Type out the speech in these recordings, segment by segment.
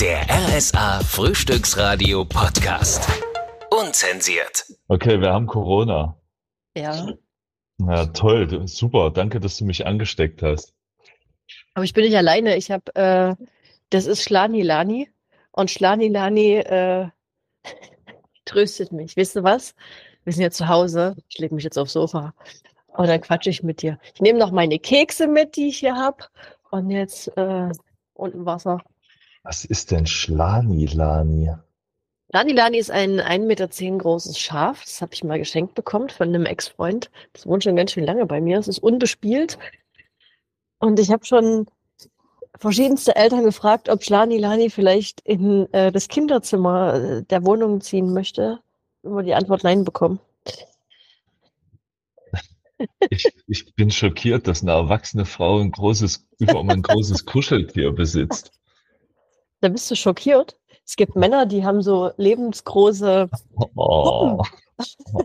Der RSA Frühstücksradio Podcast. Unzensiert. Okay, wir haben Corona. Ja. Ja, toll, super. Danke, dass du mich angesteckt hast. Aber ich bin nicht alleine. Ich habe, äh, das ist Schlanilani und Schlanilani äh, tröstet mich. Wisst ihr was? Wir sind ja zu Hause. Ich lege mich jetzt aufs Sofa und dann quatsche ich mit dir. Ich nehme noch meine Kekse mit, die ich hier habe. Und jetzt äh, unten Wasser. Was ist denn Schlanilani? Schlanilani ist ein 1,10 Meter großes Schaf. Das habe ich mal geschenkt bekommen von einem Ex-Freund. Das wohnt schon ganz schön lange bei mir. Es ist unbespielt. Und ich habe schon verschiedenste Eltern gefragt, ob Schlanilani vielleicht in äh, das Kinderzimmer äh, der Wohnung ziehen möchte. Immer die Antwort Nein bekommen. Ich, ich bin schockiert, dass eine erwachsene Frau ein großes, überhaupt ein großes Kuscheltier besitzt. Da bist du schockiert. Es gibt Männer, die haben so lebensgroße Oh,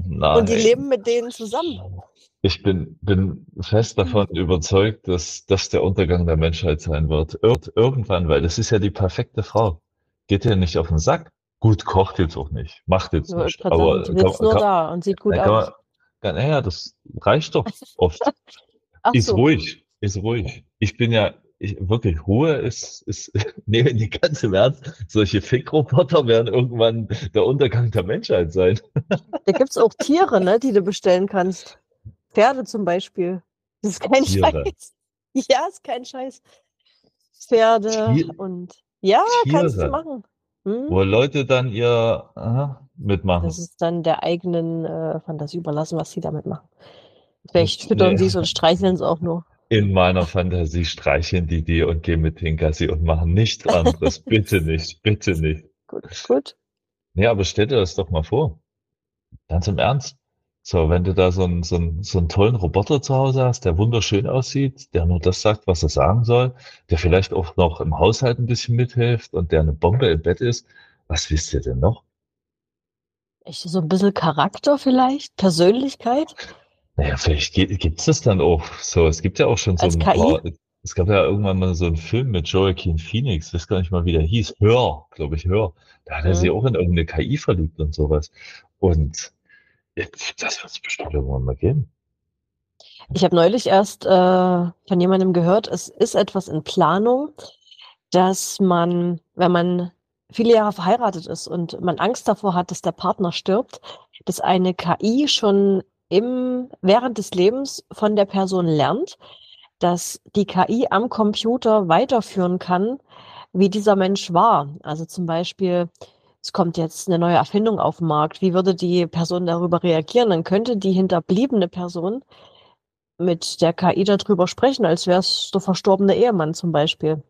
nein. und die leben mit denen zusammen. Ich bin, bin fest davon überzeugt, dass das der Untergang der Menschheit sein wird. Ir irgendwann, weil das ist ja die perfekte Frau. Geht dir nicht auf den Sack? Gut, kocht jetzt auch nicht. Macht jetzt ich nicht. Aber sitzt nur da und sieht gut kann aus. man, kann, naja, das reicht doch oft. Ist so. ruhig, ist ruhig. Ich bin ja, ich, wirklich, Ruhe ist, ist, neben die ganze Ernst. Solche Fickroboter werden irgendwann der Untergang der Menschheit sein. Da gibt's auch Tiere, ne, die du bestellen kannst. Pferde zum Beispiel. Das ist kein Tiere. Scheiß. Ja, ist kein Scheiß. Pferde Tier- und ja, kannst du Tiere. machen. Hm? Wo Leute dann ihr aha, mitmachen. Das ist dann der eigenen äh, Fantasie überlassen, was sie damit machen. Vielleicht füttern Nee. sie es und streicheln es auch nur. In meiner Fantasie streicheln die die und gehen mit den Gassi und machen nichts anderes. bitte nicht, bitte nicht. Gut, gut. Nee, aber stell dir das doch mal vor. Ganz im Ernst. So, wenn du da so einen, so einen, so einen tollen Roboter zu Hause hast, der wunderschön aussieht, der nur das sagt, was er sagen soll, der vielleicht auch noch im Haushalt ein bisschen mithilft und der eine Bombe im Bett ist, was wisst ihr denn noch? Echt so ein bisschen Charakter vielleicht? Persönlichkeit? Naja, vielleicht gibt gibt's das dann auch so. Es gibt ja auch schon so Als ein KI? paar, es gab ja irgendwann mal so einen Film mit Joaquin Phoenix, ich weiß gar nicht mal, wie der hieß. Hör, glaube ich, Hör. Da hat er Mhm. sich auch in irgendeine KI verliebt und sowas. Und jetzt, das wird es bestimmt irgendwann mal geben. Ich habe neulich erst äh, von jemandem gehört, es ist etwas in Planung, dass man, wenn man viele Jahre verheiratet ist und man Angst davor hat, dass der Partner stirbt, dass eine KI schon im, während des Lebens von der Person lernt, dass die KI am Computer weiterführen kann, wie dieser Mensch war. Also zum Beispiel, es kommt jetzt eine neue Erfindung auf den Markt. Wie würde die Person darüber reagieren? Dann könnte die hinterbliebene Person mit der KI darüber sprechen, als wäre es der verstorbene Ehemann zum Beispiel.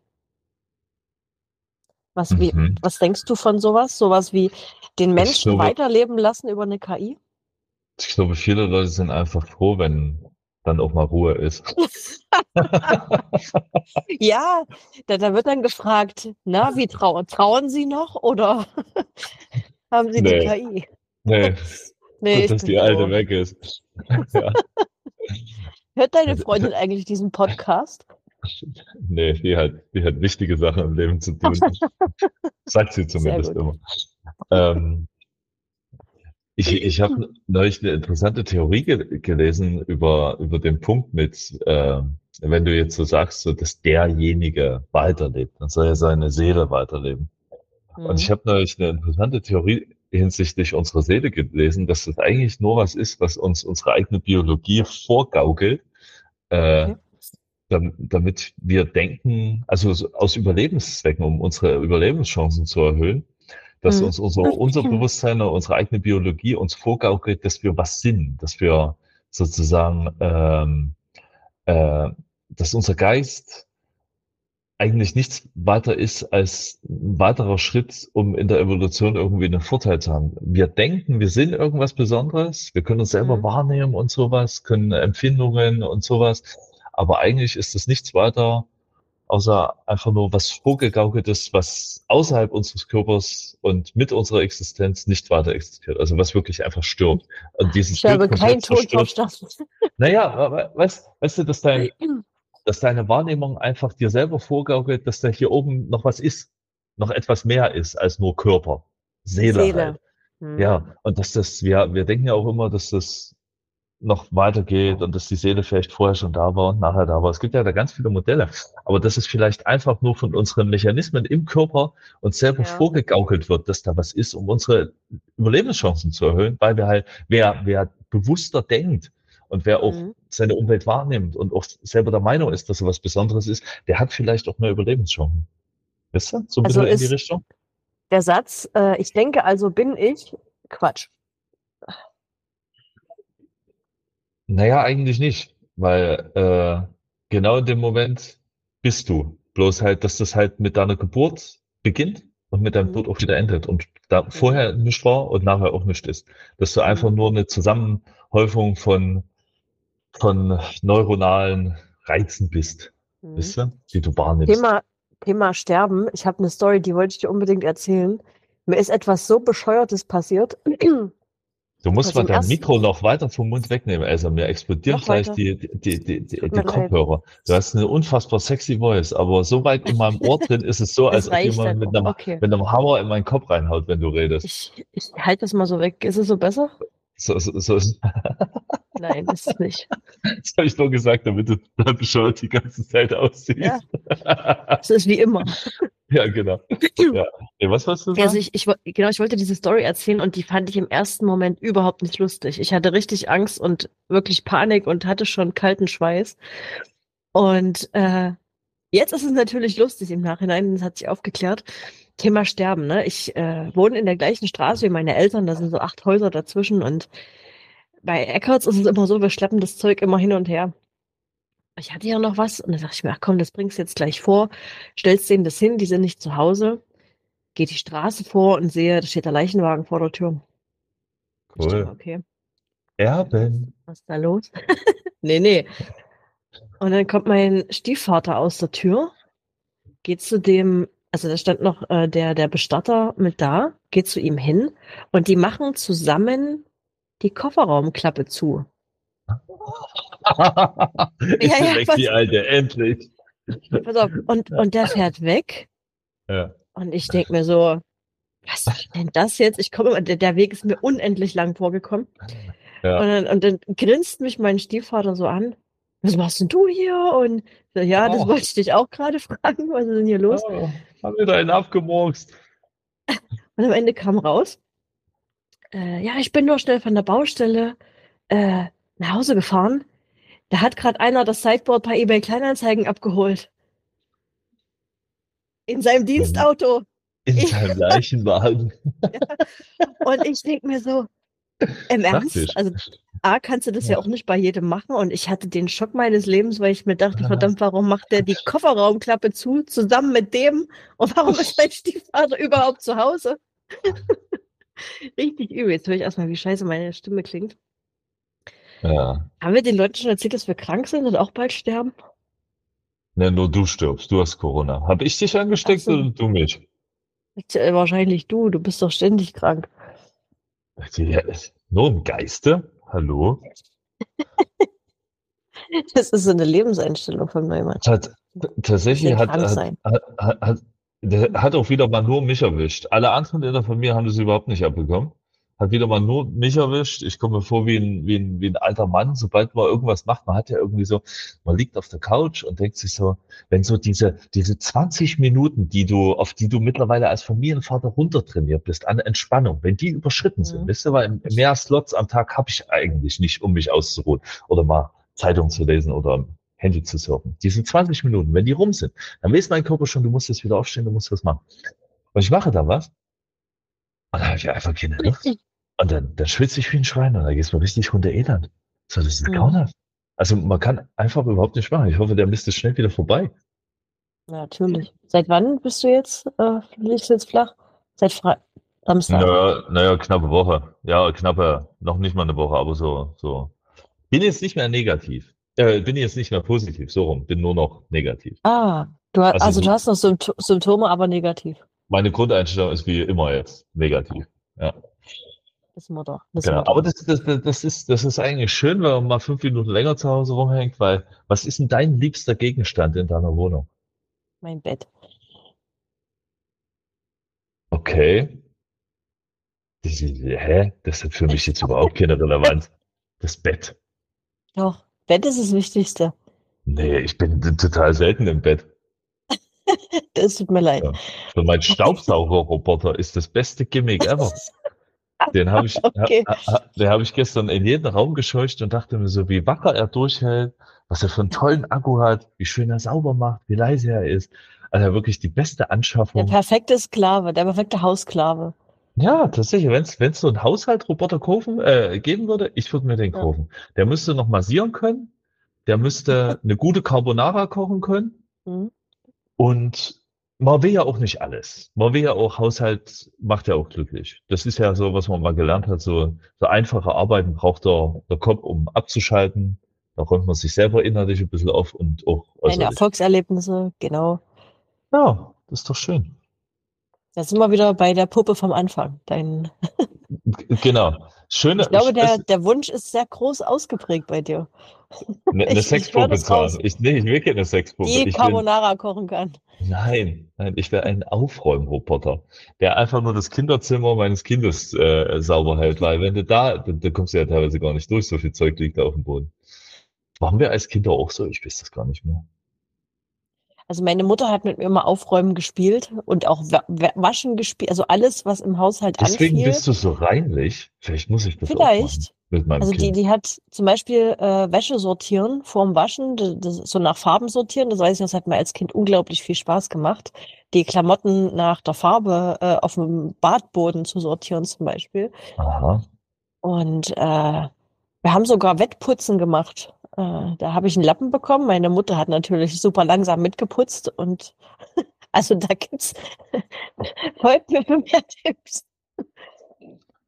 Was, wie, Mhm. was denkst du von sowas? Sowas wie den Menschen glaube- weiterleben lassen über eine KI? Ich glaube, viele Leute sind einfach froh, wenn dann auch mal Ruhe ist. Ja, da, da wird dann gefragt, na, wie trauen, trauen Sie noch oder haben Sie die Nee. KI? Nee, Nee, gut, dass die alte froh. weg ist. ja. Hört deine Freundin eigentlich diesen Podcast? Nee, die hat, die hat wichtige Sachen im Leben zu tun. Sagt sie zumindest immer. Ähm, ich ich habe neulich eine interessante Theorie ge gelesen über, über den Punkt mit, äh, wenn du jetzt so sagst, so, dass derjenige weiterlebt, dann soll ja seine Seele weiterleben. Und ich Mhm. habe neulich eine interessante Theorie hinsichtlich unserer Seele gelesen, dass das eigentlich nur was ist, was uns unsere eigene Biologie vorgaukelt, äh, Okay. dam- damit wir denken, also so aus Überlebenszwecken, um unsere Überlebenschancen zu erhöhen, dass Mhm. uns unser, unser Bewusstsein oder unsere eigene Biologie uns vorgaukelt, dass wir was sind, dass wir sozusagen, ähm, äh, dass unser Geist eigentlich nichts weiter ist als ein weiterer Schritt, um in der Evolution irgendwie einen Vorteil zu haben. Wir denken, wir sind irgendwas Besonderes, wir können uns selber Mhm. wahrnehmen und sowas, können Empfindungen und sowas, aber eigentlich ist es nichts weiter, außer einfach nur was vorgegaukeltes, was außerhalb unseres Körpers und mit unserer Existenz nicht weiter existiert, also was wirklich einfach stirbt. Und dieses Ich habe keinen verstanden. Naja, we- weißt, weißt du, dass dein, dass deine Wahrnehmung einfach dir selber vorgaukelt, dass da hier oben noch was ist. noch etwas mehr ist als nur Körper. Seele, Seele. halt. Hm. Ja, und dass das, wir, wir denken ja auch immer, dass das noch weitergeht und dass die Seele vielleicht vorher schon da war und nachher da war. Es gibt ja da ganz viele Modelle, aber dass es vielleicht einfach nur von unseren Mechanismen im Körper uns selber Ja. vorgegaukelt wird, dass da was ist, um unsere Überlebenschancen zu erhöhen, weil wir halt, wer, wer bewusster denkt und wer auch Mhm. seine Umwelt wahrnimmt und auch selber der Meinung ist, dass er was Besonderes ist, der hat vielleicht auch mehr Überlebenschancen. Wisst ihr? So ein Also bisschen in die Richtung? Der Satz, äh, ich denke, also bin ich, Quatsch. Naja, eigentlich nicht, weil äh, genau in dem Moment bist du. Bloß halt, dass das halt mit deiner Geburt beginnt und mit deinem Mhm. Tod auch wieder endet. Und da vorher nichts war und nachher auch nichts ist. Dass du einfach Mhm. nur eine Zusammenhäufung von, von neuronalen Reizen bist, Mhm. wisst ihr, die du wahrnimmst. Thema, Thema Sterben. Ich habe eine Story, die wollte ich dir unbedingt erzählen. Mir ist etwas so Bescheuertes passiert. Du musst Also mal dein Mikro noch weiter vom Mund wegnehmen. Also mir explodieren gleich weiter? die, die, die, die, die, leid. Kopfhörer. Du hast eine unfassbar sexy Voice, aber so weit in meinem Ohr drin ist es so, als ob jemand mit einem, Okay. mit einem Hammer in meinen Kopf reinhaut, wenn du redest. Ich, ich halte das mal so weg. Ist es so besser? So, so, so, Nein, ist es nicht. das habe ich nur gesagt, damit du bescheuert die ganze Zeit aussiehst. Ja, Es ist wie immer. genau. Ja. Nee, was wolltest du sagen? Also ich, ich, genau, ich wollte diese Story erzählen und die fand ich im ersten Moment überhaupt nicht lustig. Ich hatte richtig Angst und wirklich Panik und hatte schon kalten Schweiß. Und äh, jetzt ist es natürlich lustig im Nachhinein, das hat sich aufgeklärt. Thema Sterben, ne? Ich äh, wohne in der gleichen Straße wie meine Eltern, da sind so acht Häuser dazwischen und bei Eckarts ist es immer so, wir schleppen das Zeug immer hin und her. Ich hatte ja noch was und dann dachte ich mir, ach komm, das bringst du jetzt gleich vor, stellst denen das hin, die sind nicht zu Hause gehe die Straße vor und sehe, da steht der Leichenwagen vor der Tür. Cool. okay, Erben. was ist da los? nee, nee. Und dann kommt mein Stiefvater aus der Tür, geht zu dem, also da stand noch äh, der, der Bestatter mit da, geht zu ihm hin und die machen zusammen die Kofferraumklappe zu. ich Ja, bin ja, weg, was- die Alte, endlich. Pass auf, und, und der fährt weg Ja. und ich denke mir so, was ist denn das jetzt? Ich komme, immer- der, der Weg ist mir unendlich lang vorgekommen. Ja. Und, dann, und dann grinst mich mein Stiefvater so an. Was machst denn du hier? Und ja, das Oh. wollte ich dich auch gerade fragen. Was ist denn hier los? Oh, haben wir da einen abgemurkst. Und am Ende kam raus, äh, ja, ich bin nur schnell von der Baustelle äh, nach Hause gefahren. Da hat gerade einer das Sideboard bei eBay Kleinanzeigen abgeholt. In seinem Dienstauto. In seinem Leichenwagen. Und ich denk mir so, im Ernst? Praktisch. Also, A, kannst du das ja. Ja. auch nicht bei jedem machen. Und ich hatte den Schock meines Lebens, weil ich mir dachte, verdammt, warum macht der die Kofferraumklappe zu, zusammen mit dem? Und warum ist mein Stiefvater überhaupt zu Hause? Richtig übel. Jetzt höre ich erstmal, wie scheiße meine Stimme klingt. Ja. Haben wir den Leuten schon erzählt, dass wir krank sind und auch bald sterben? Ne, nur du stirbst. Du hast Corona. Hab ich dich angesteckt so. oder du mich? Äh, Wahrscheinlich du, du bist doch ständig krank. Ja, nur im Geiste? Hallo? Das ist so eine Lebenseinstellung von Neumann. Hat, tatsächlich hat, hat, sein. hat, hat, hat auch wieder mal nur mich erwischt. Alle anderen in der Familie haben das überhaupt nicht abbekommen. Hat wieder mal nur mich erwischt. Ich komme mir vor wie ein, wie ein, wie ein alter Mann, sobald man irgendwas macht. Man hat ja irgendwie so, man liegt auf der Couch und denkt sich so, wenn so diese, diese 20 Minuten, die du, auf die du mittlerweile als Familienvater runtertrainiert bist, an Entspannung, wenn die überschritten sind, Mhm. wisst ihr, weil mehr Slots am Tag habe ich eigentlich nicht, um mich auszuruhen oder mal Zeitung zu lesen oder Handy zu surfen. Diese 20 Minuten, wenn die rum sind, dann weiß mein Körper schon, du musst jetzt wieder aufstehen, du musst was machen. Und ich mache da was. Und dann habe ich einfach keine Lust. Und dann, dann schwitze ich wie ein Schwein und dann geht's mir richtig runter Elend. So, das ist Mhm. grauenhaft. Also man kann einfach überhaupt nicht machen. Ich hoffe, der Mist ist schnell wieder vorbei. Ja, natürlich. Seit wann bist du jetzt, äh, liegst du jetzt flach? Seit Fre Samstag. Naja, naja, knappe Woche. Ja, knappe, noch nicht mal eine Woche, aber so, so. Bin jetzt nicht mehr negativ. Äh, bin jetzt nicht mehr positiv, so rum. Bin nur noch negativ. Ah, du, Also also, so- du hast noch Sympt Symptome, aber negativ. Meine Grundeinstellung ist wie immer jetzt negativ. Ja. Wissen wir doch. Wissen Genau. wir doch. Aber das, das, das, ist, das ist eigentlich schön, wenn man mal fünf Minuten länger zu Hause rumhängt, weil was ist denn dein liebster Gegenstand in deiner Wohnung? Mein Bett. Okay. Das ist, hä? Das hat für mich jetzt überhaupt keine Relevanz. Das Bett. Doch, Bett ist das Wichtigste. Nee, ich bin total selten im Bett. Das tut mir leid. Ja. Für meinen Staubsaugerroboter ist das beste Gimmick ever. Den habe ich, Okay. ha, ha, den habe ich gestern in jeden Raum gescheucht und dachte mir so, wie wacker er durchhält, was er für einen tollen Akku hat, wie schön er sauber macht, wie leise er ist. Also wirklich die beste Der Anschaffung. perfekte Sklave, der perfekte Haussklave. Ja, tatsächlich, wenn es so einen Haushaltroboter kaufen, äh, geben würde, ich würde mir den Ja. kaufen. Der müsste noch massieren können, der müsste eine gute Carbonara kochen können Mhm. und man will ja auch nicht alles. Man will ja auch, Haushalt macht ja auch glücklich. Das ist ja so, was man mal gelernt hat, so, so einfache Arbeiten braucht der, der Kopf, um abzuschalten. Da räumt man sich selber innerlich ein bisschen auf und auch äußerlich. Erfolgserlebnisse, genau. Ja, das ist doch schön. Da sind wir wieder bei der Puppe vom Anfang. Dein, Genau. Schöne, ich glaube, der, der Wunsch ist sehr groß ausgeprägt bei dir. eine, eine ich- Sexpuppe zu haben. Ich, nee, ich will keine Sexpuppe. Die Ich will, Carbonara kochen kann. nein, nein, ich will einen Aufräumroboter, der einfach nur das Kinderzimmer meines Kindes äh, sauber hält, weil wenn du da, da, da kommst du ja teilweise gar nicht durch, so viel Zeug liegt da auf dem Boden. Waren wir als Kinder auch so? Ich weiß das gar nicht mehr. Also meine Mutter hat mit mir immer Aufräumen gespielt und auch Wa- Wa- Waschen gespielt. Also alles, was im Haushalt Deswegen anfiel. bist du so reinlich. Vielleicht muss ich das Vielleicht. machen mit meinem Also die, Kind. die hat zum Beispiel äh, Wäsche sortieren vorm Waschen, das, so nach Farben sortieren. Das weiß ich, das hat mir als Kind unglaublich viel Spaß gemacht. Die Klamotten nach der Farbe äh, auf dem Badboden zu sortieren zum Beispiel. Aha. Und äh, wir haben sogar Wettputzen gemacht. Äh, da habe ich einen Lappen bekommen. Meine Mutter hat natürlich super langsam mitgeputzt und also da gibt's folgt mir für mehr Tipps. Da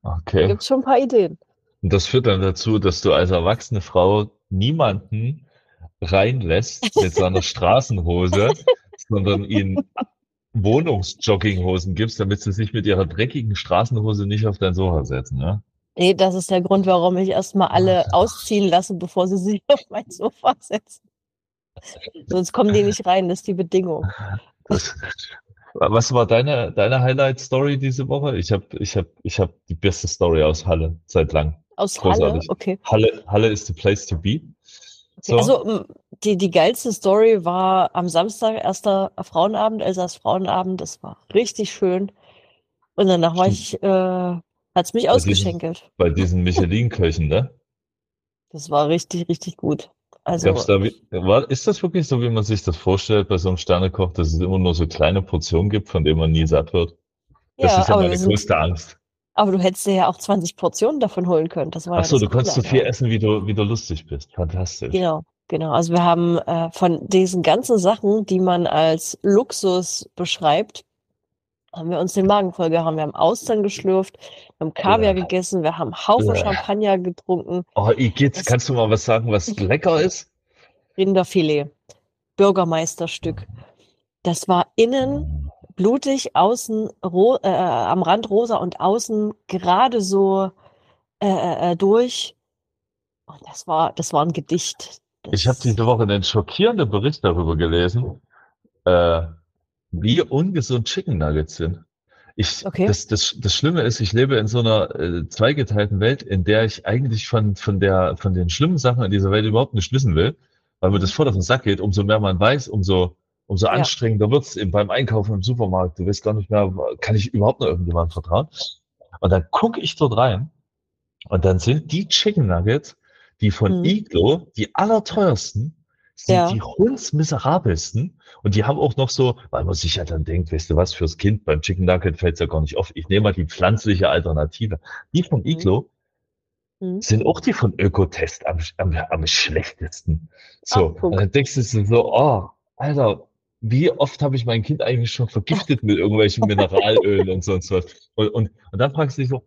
Okay. gibt's schon ein paar Ideen. Und das führt dann dazu, dass du als erwachsene Frau niemanden reinlässt mit seiner Straßenhose, sondern ihnen Wohnungsjogginghosen gibst, damit sie sich mit ihrer dreckigen Straßenhose nicht auf dein Sofa setzen, ne? Nee, das ist der Grund, warum ich erstmal alle ausziehen lasse, bevor sie sich auf mein Sofa setzen. Sonst kommen die nicht rein, das ist die Bedingung. Das, was war deine, deine Highlight-Story diese Woche? Ich habe ich hab, ich hab die beste Story aus Halle seit lang. Aus Halle, Großartig. okay. Halle, Halle is the place to be. So. Also die, die geilste Story war am Samstag, erster Frauenabend, Elsass Frauenabend. Das war richtig schön. Und danach war ich, äh, hat's mich Bei diesem- ausgeschenkelt. bei diesen Michelin-Köchen, ne? Das war richtig, richtig gut. Also da, war, ist das wirklich so, wie man sich das vorstellt bei so einem Sternekoch, dass es immer nur so kleine Portionen gibt, von denen man nie satt wird? Das ja, ist ja aber, meine sind, größte Angst. aber du hättest dir ja auch 20 Portionen davon holen können. Das war Ach so, das du kannst so viel essen, wie du, wie du lustig bist. Fantastisch. Genau, genau. Also wir haben äh, von diesen ganzen Sachen, die man als Luxus beschreibt, haben wir uns den Magen voll gehauen. Wir haben Austern geschlürft, wir haben Kaviar Ja. gegessen, wir haben Haufen Ja. Champagner getrunken, Oh, Igitt, kannst du mal was sagen, was lecker ist? Rinderfilet, Bürgermeisterstück. Das war innen blutig, außen ro äh, am Rand rosa und außen gerade so äh, äh, durch. Und das war, das war ein Gedicht. Das, Ich habe diese Woche einen schockierenden Bericht darüber gelesen, äh, wie ungesund Chicken Nuggets sind. Ich, Okay. das, das, das Schlimme ist, ich lebe in so einer äh, zweigeteilten Welt, in der ich eigentlich von, von, der, von den schlimmen Sachen in dieser Welt überhaupt nicht wissen will, weil mir das voll auf den Sack geht. Umso mehr man weiß, umso, umso Ja. anstrengender wird's eben beim Einkaufen im Supermarkt. Du weißt gar nicht mehr, kann ich überhaupt noch irgendjemandem vertrauen? Und dann gucke ich dort rein und dann sind die Chicken Nuggets, die von Mhm. Iglo, die allerteuersten, sind Ja. die hundsmiserabelsten. Und die haben auch noch so, weil man sich ja dann denkt, weißt du was, fürs Kind beim Chicken Nugget fällt's ja gar nicht auf. Ich nehme mal die pflanzliche Alternative. Die von Iglo Mhm. sind auch die von Ökotest am, am, am schlechtesten. So, Ach, und dann denkst du so, oh, Alter, wie oft habe ich mein Kind eigentlich schon vergiftet mit irgendwelchen Mineralölen und sonst was. Und, und, und dann fragst du dich so,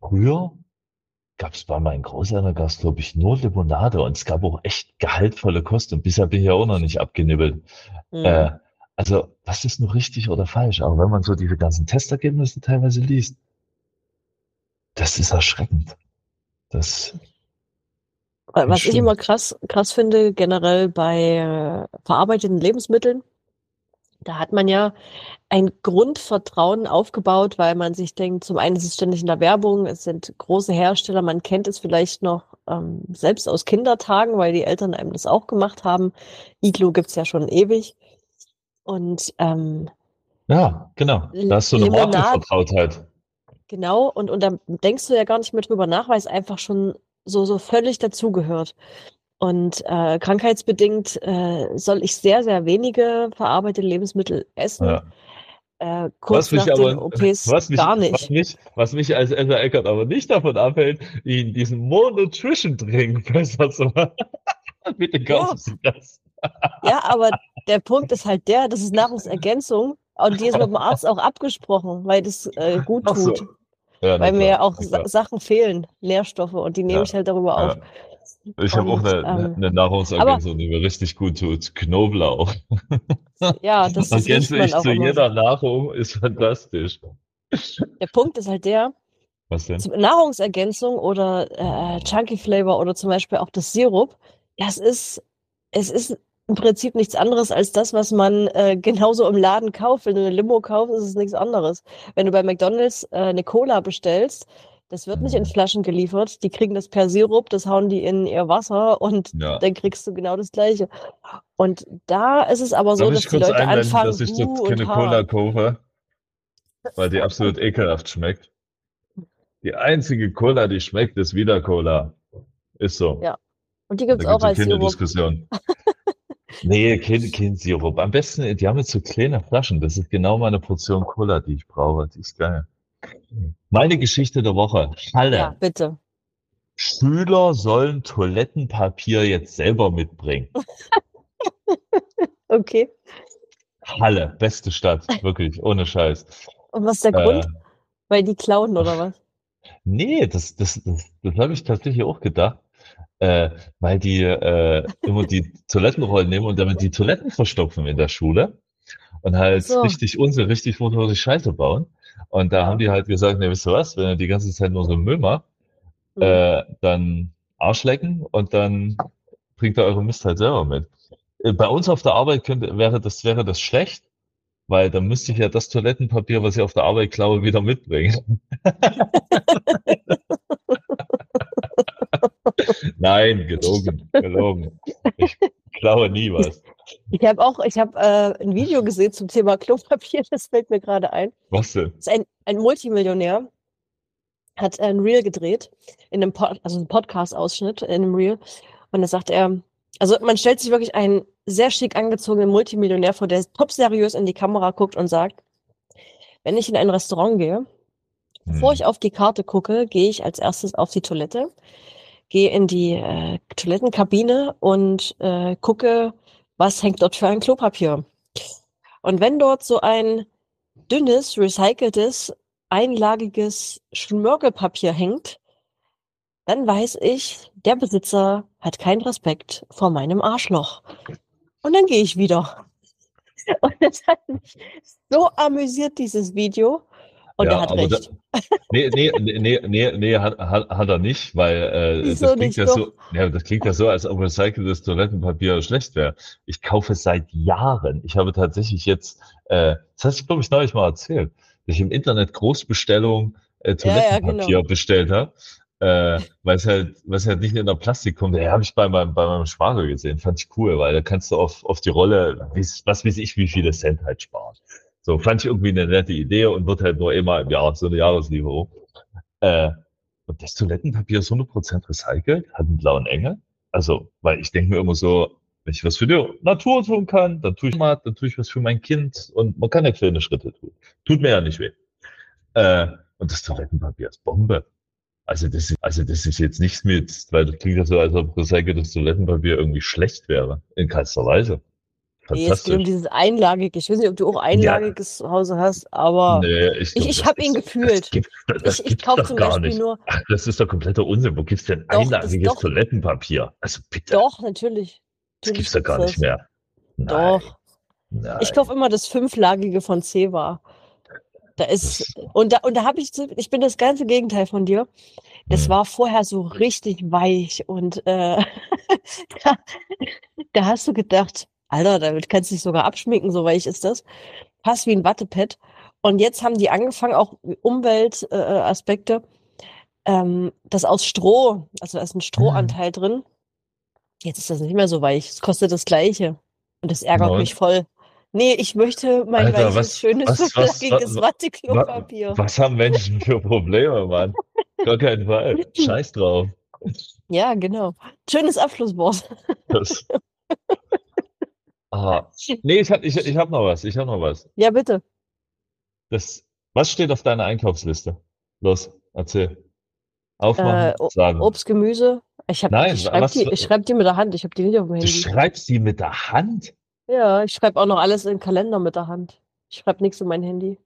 früher gab es bei meinen Großeltern, gab's glaube ich nur Limonade und es gab auch echt gehaltvolle Kost und bisher bin ich ja auch noch nicht abgenibbelt. Mhm. Äh, also, was ist nur richtig oder falsch? Aber wenn man so diese ganzen Testergebnisse teilweise liest, das ist erschreckend. Das, Was ich immer krass, krass finde, generell bei äh, verarbeiteten Lebensmitteln, Da hat man ja ein Grundvertrauen aufgebaut, weil man sich denkt, zum einen ist es ständig in der Werbung, es sind große Hersteller, man kennt es vielleicht noch ähm, selbst aus Kindertagen, weil die Eltern einem das auch gemacht haben. Iglo gibt's ja schon ewig. Und ähm, Ja, genau. Da hast du eine Markenvertrautheit. Genau, und, und da denkst du ja gar nicht mehr drüber nach, weil es einfach schon so, so völlig dazugehört. Und äh, krankheitsbedingt äh, soll ich sehr, sehr wenige verarbeitete Lebensmittel essen. Ja. Äh, kurz Was mich nach den aber, OPs was mich, gar was nicht. mich, was mich als Elsa Eckert aber nicht davon abhält, diesen Monotrition-Drink besser zu machen. Bitte kaufen Sie das. Ja, aber der Punkt ist halt der, das ist Nahrungsergänzung und die ist mit dem Arzt auch abgesprochen, weil das äh, gut Ach so. tut. Ja, Weil mir ja auch Sa. Sachen fehlen, Nährstoffe, und die nehme ich halt darüber auf. Ich habe auch eine, ähm, eine Nahrungsergänzung, die mir richtig gut tut. Knoblauch. Ja, das, das riecht Ergänze ich zu jeder Nahrung, ist fantastisch. Der Punkt ist halt der, Was denn? Nahrungsergänzung oder äh, Chunky Flavor oder zum Beispiel auch das Sirup, das ist, es ist im Prinzip nichts anderes als das, was man äh, genauso im Laden kauft. Wenn du eine Limo kaufst, ist es nichts anderes. Wenn du bei McDonald's äh, eine Cola bestellst, das wird nicht in Flaschen geliefert. Die kriegen das per Sirup, das hauen die in ihr Wasser und Ja. dann kriegst du genau das Gleiche. Und da ist es aber so, Darf dass ich die Leute anfangen, dass ich und keine. Cola kaufe? Weil die absolut ekelhaft schmeckt. Die einzige Cola, die schmeckt, ist wieder Cola. Ist so. Ja, Und die Da gibt's auch als keine Sirup. Diskussion. Nee, kein, kein Sirup. Am besten, die haben jetzt so kleine Flaschen. Das ist genau meine Portion Cola, die ich brauche. Die ist geil. Meine Geschichte der Woche. Halle. Ja, bitte. Schüler sollen Toilettenpapier jetzt selber mitbringen. Okay. Halle, beste Stadt, wirklich, ohne Scheiß. Und was ist der Grund? Äh, Weil die klauen oder was? nee, das, das, das, das habe ich tatsächlich auch gedacht. Äh, weil die äh, immer die Toilettenrollen nehmen und damit die Toiletten verstopfen in der Schule und halt so. richtig Unsinn, richtig die Scheiße bauen. Und da haben die halt gesagt, ne, wisst ihr was, wenn ihr die ganze Zeit nur so Müll macht, Hm. äh, dann Arsch lecken und dann bringt ihr eure Mist halt selber mit. Äh, Bei uns auf der Arbeit könnte, wäre das, wäre das schlecht, weil dann müsste ich ja das Toilettenpapier, was ich auf der Arbeit klaue, wieder mitbringen. Nein, gelogen, gelogen. Ich klaue nie was. Ich habe auch, ich habe äh, ein Video gesehen zum Thema Klopapier, das fällt mir gerade ein. Was denn? Das ist ein, ein Multimillionär, hat ein Reel gedreht, in einem Pod, also ein Podcast-Ausschnitt in einem Reel. Und da sagt er, also man stellt sich wirklich einen sehr schick angezogenen Multimillionär vor, der top seriös in die Kamera guckt und sagt, wenn ich in ein Restaurant gehe, Bevor Hm. ich auf die Karte gucke, gehe ich als erstes auf die Toilette, gehe in die äh, Toilettenkabine und äh, gucke, was hängt dort für ein Klopapier. Und wenn dort so ein dünnes, recyceltes, einlagiges Schmirgelpapier hängt, dann weiß ich, der Besitzer hat keinen Respekt vor meinem Arschloch. Und dann gehe ich wieder. Und das hat mich so amüsiert, dieses Video. Und er hat recht. Da, nee, nee, nee, nee, nee, hat, hat, hat er nicht, weil äh, das klingt nicht ja doch? so, ja, das klingt ja so, als ob recyceltes Toilettenpapier schlecht wäre. Ich kaufe seit Jahren. Ich habe tatsächlich jetzt, äh, das hast du, glaube ich, neulich mal erzählt, dass ich im Internet Großbestellung äh, ja, Toilettenpapier genau. bestellt habe. Äh, weil es halt, weil es halt nicht in der Plastik kommt. Ja, habe ich bei meinem, bei meinem Schwager gesehen. Fand ich cool, weil da kannst du auf, auf die Rolle, was weiß ich, wie viele Cent halt sparen. So, fand ich irgendwie eine nette Idee und wird halt nur immer im Jahr so eine Jahreslieferung. Äh, und das Toilettenpapier ist 100% recycelt, hat einen blauen Engel. Also, weil ich denke mir immer so, wenn ich was für die Natur tun kann, dann tue ich mal, dann tue ich was für mein Kind und man kann ja kleine Schritte tun. Tut mir ja nicht weh. Äh, und das Toilettenpapier ist Bombe. Also das ist, also das ist jetzt nichts mit, weil das klingt ja so, als ob recyceltes Toilettenpapier irgendwie schlecht wäre. In keinster Weise. Nee, es geht um dieses Einlagige. Ich weiß nicht, ob du auch einlagiges zu Hause hast, aber Nee, ich, ich, ich habe ihn gefühlt. Das gibt, ich ich kaufe zum gar Beispiel nicht. nur, Ach, das ist doch kompletter Unsinn. Wo gibt's denn Doch, einlagiges doch. Toilettenpapier? Also bitte. doch, natürlich. das Natürlich gibt's doch gar nicht mehr. Nein, Doch. Nein. Ich kaufe immer das fünflagige von Ceva. Da ist, und da, und da habe ich, ich bin das ganze Gegenteil von dir. Das Hm. war vorher so richtig weich und äh, da, da hast du gedacht, Alter, damit kannst du dich sogar abschminken, so weich ist das. Passt wie ein Wattepad. Und jetzt haben die angefangen, auch Umweltaspekte, äh, ähm, das aus Stroh, also da ist ein Strohanteil mhm. drin. Jetzt ist das nicht mehr so weich. Es kostet das Gleiche. Und das ärgert Nein. mich voll. Nee, ich möchte mein Alter, weiches, was, schönes, was, flackiges Watteklopapier. Was, was haben Menschen für Probleme, Mann? Gar keinen Fall. Scheiß drauf. Ja, genau. Schönes Abschlusswort. Das. Ah. Nee, ich habe ich, ich hab noch was. Ich habe noch was. Ja, bitte. Das, was steht auf deiner Einkaufsliste? Los, erzähl. Aufmachen, äh, sagen. Obst, Gemüse. Ich, Nein, ich schreibe die, schreib die mit der Hand. Ich habe die nicht auf dem Handy. Du schreibst die mit der Hand? Ja, ich schreibe auch noch alles in den Kalender mit der Hand. Ich schreibe nichts in mein Handy.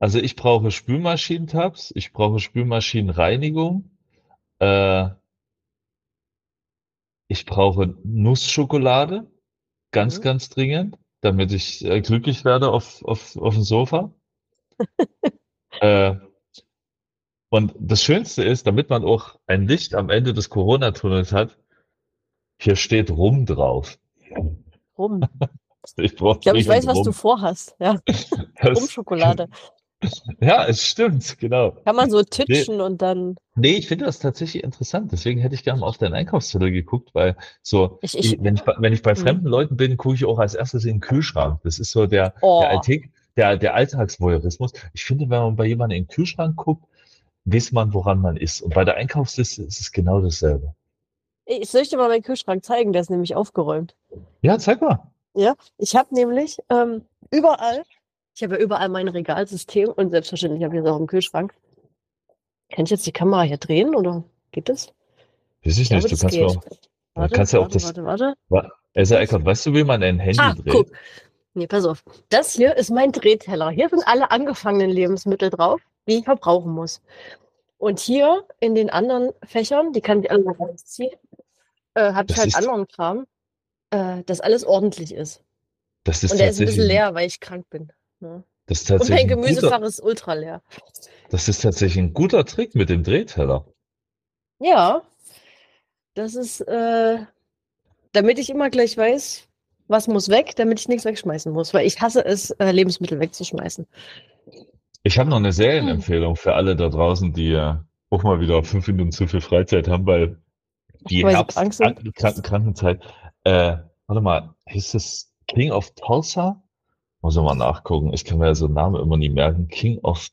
Also ich brauche Spülmaschinentabs, ich brauche Spülmaschinenreinigung, äh, ich brauche Nussschokolade, ganz, mhm. ganz dringend, damit ich äh, glücklich werde auf, auf, auf dem Sofa. äh, und das Schönste ist, damit man auch ein Licht am Ende des Corona-Tunnels hat, hier steht Rum drauf. Rum. Ich, ich glaube, ich weiß, was du vorhast. Ja. Rumschokolade. Ja, es stimmt, genau. Kann man so titschen nee, und dann. Nee, ich finde das tatsächlich interessant. Deswegen hätte ich gerne mal auf deinen Einkaufszettel geguckt, weil so, ich, ich, wenn, ich, wenn ich bei mhm. fremden Leuten bin, gucke ich auch als erstes in den Kühlschrank. Das ist so der, oh. der, Alltag, der, der Alltagsvoyeurismus. Ich finde, wenn man bei jemandem in den Kühlschrank guckt, weiß man, woran man ist. Und bei der Einkaufsliste ist es genau dasselbe. Ich soll ich dir mal meinen Kühlschrank zeigen, der ist nämlich aufgeräumt. Ja, zeig mal. Ja, ich habe nämlich ähm, überall, ich habe ja überall mein Regalsystem und selbstverständlich habe ich das auch im Kühlschrank. Kann ich jetzt die Kamera hier drehen oder geht das? Weiß ich, ich nicht, du kannst, auch, warte, kannst ja auch das. Warte, warte. warte. Elsa Eckert, weißt du, wie man ein Handy ah, dreht? Guck. Nee, pass auf. Das hier ist mein Drehteller. Hier sind alle angefangenen Lebensmittel drauf, die ich verbrauchen muss. Und hier in den anderen Fächern, die kann ich alle rausziehen, äh, habe ich halt anderen Kram äh, dass alles ordentlich ist. Das ist Und der ist ein bisschen leer, weil ich krank bin. Ne? Das ist tatsächlich Und mein Gemüsefach guter, ist ultra leer. Das ist tatsächlich ein guter Trick mit dem Drehteller. Ja, das ist, äh, damit ich immer gleich weiß, was muss weg, damit ich nichts wegschmeißen muss, weil ich hasse es, äh, Lebensmittel wegzuschmeißen. Ich habe noch eine Serienempfehlung für alle da draußen, die äh, auch mal wieder fünf Minuten zu viel Freizeit haben, weil die Herbst-Krankenzeit äh, warte mal, hieß es King of Tulsa? Muss ich mal nachgucken. Ich kann mir so einen Namen immer nie merken. King of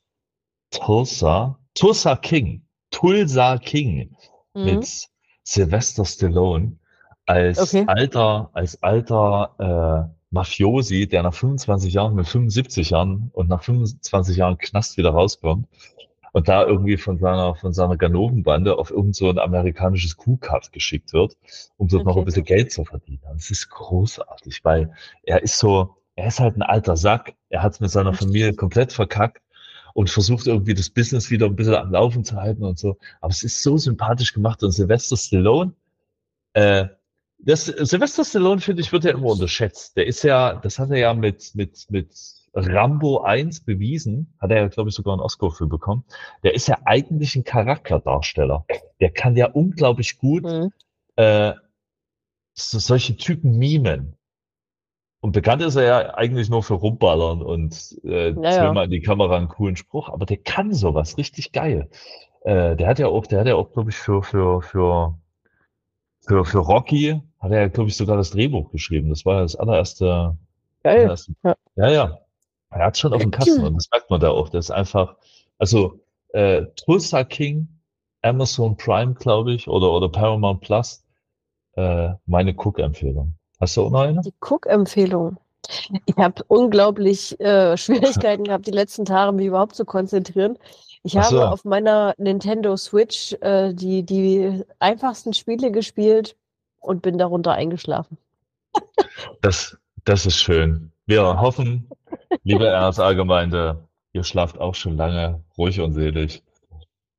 Tulsa. Tulsa King. Tulsa King. Mhm. Mit Sylvester Stallone als okay. alter, als alter äh, Mafiosi, der nach 25 Jahren mit 75 Jahren und nach 25 Jahren Knast wieder rauskommt und da irgendwie von seiner, von seiner Ganovenbande auf irgend so ein amerikanisches Kuhkaff geschickt wird, um dort okay. noch ein bisschen Geld zu verdienen. Das ist großartig, weil er ist so, er ist halt ein alter Sack. Er hat es mit seiner Familie komplett verkackt und versucht irgendwie das Business wieder ein bisschen am Laufen zu halten und so. Aber es ist so sympathisch gemacht und Sylvester Stallone, äh, das, Sylvester Stallone, finde ich, wird ja immer unterschätzt. Der ist ja, das hat er ja mit, mit, mit Rambo 1 bewiesen, hat er ja, glaube ich, sogar einen Oscar für bekommen. Der ist ja eigentlich ein Charakterdarsteller. Der kann ja unglaublich gut mhm. äh, so, solche Typen mimen. Und bekannt ist er ja eigentlich nur für Rumballern und äh, naja. zweimal in die Kamera einen coolen Spruch, aber der kann sowas richtig geil. Äh, der hat ja auch, der hat ja auch, glaube ich, für, für, für, für, für Rocky hat er ja, glaube ich, sogar das Drehbuch geschrieben. Das war das allererste. Geil. Allererste, ja. ja, ja. Er hat schon auf dem Kasten und das merkt man da auch. Das ist einfach, also äh, Tulsa King, Amazon Prime, glaube ich, oder, oder Paramount Plus, äh, meine Cook-Empfehlung. Hast du auch noch eine? Die Cook-Empfehlung. Ich habe unglaublich äh, Schwierigkeiten gehabt, die letzten Tage mich überhaupt zu konzentrieren. Ich habe so. auf meiner Nintendo Switch äh, die, die einfachsten Spiele gespielt und bin darunter eingeschlafen. Das, das ist schön. Wir hoffen, liebe RSA-Gemeinde, ihr schlaft auch schon lange ruhig und selig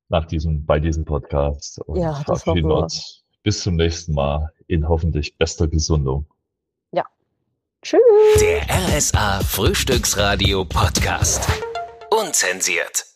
nach diesem, bei diesem Podcast. Und ja, das verabschieden uns bis zum nächsten Mal in hoffentlich bester Gesundung. Ja. Tschüss. Der RSA Frühstücksradio Podcast. Unzensiert.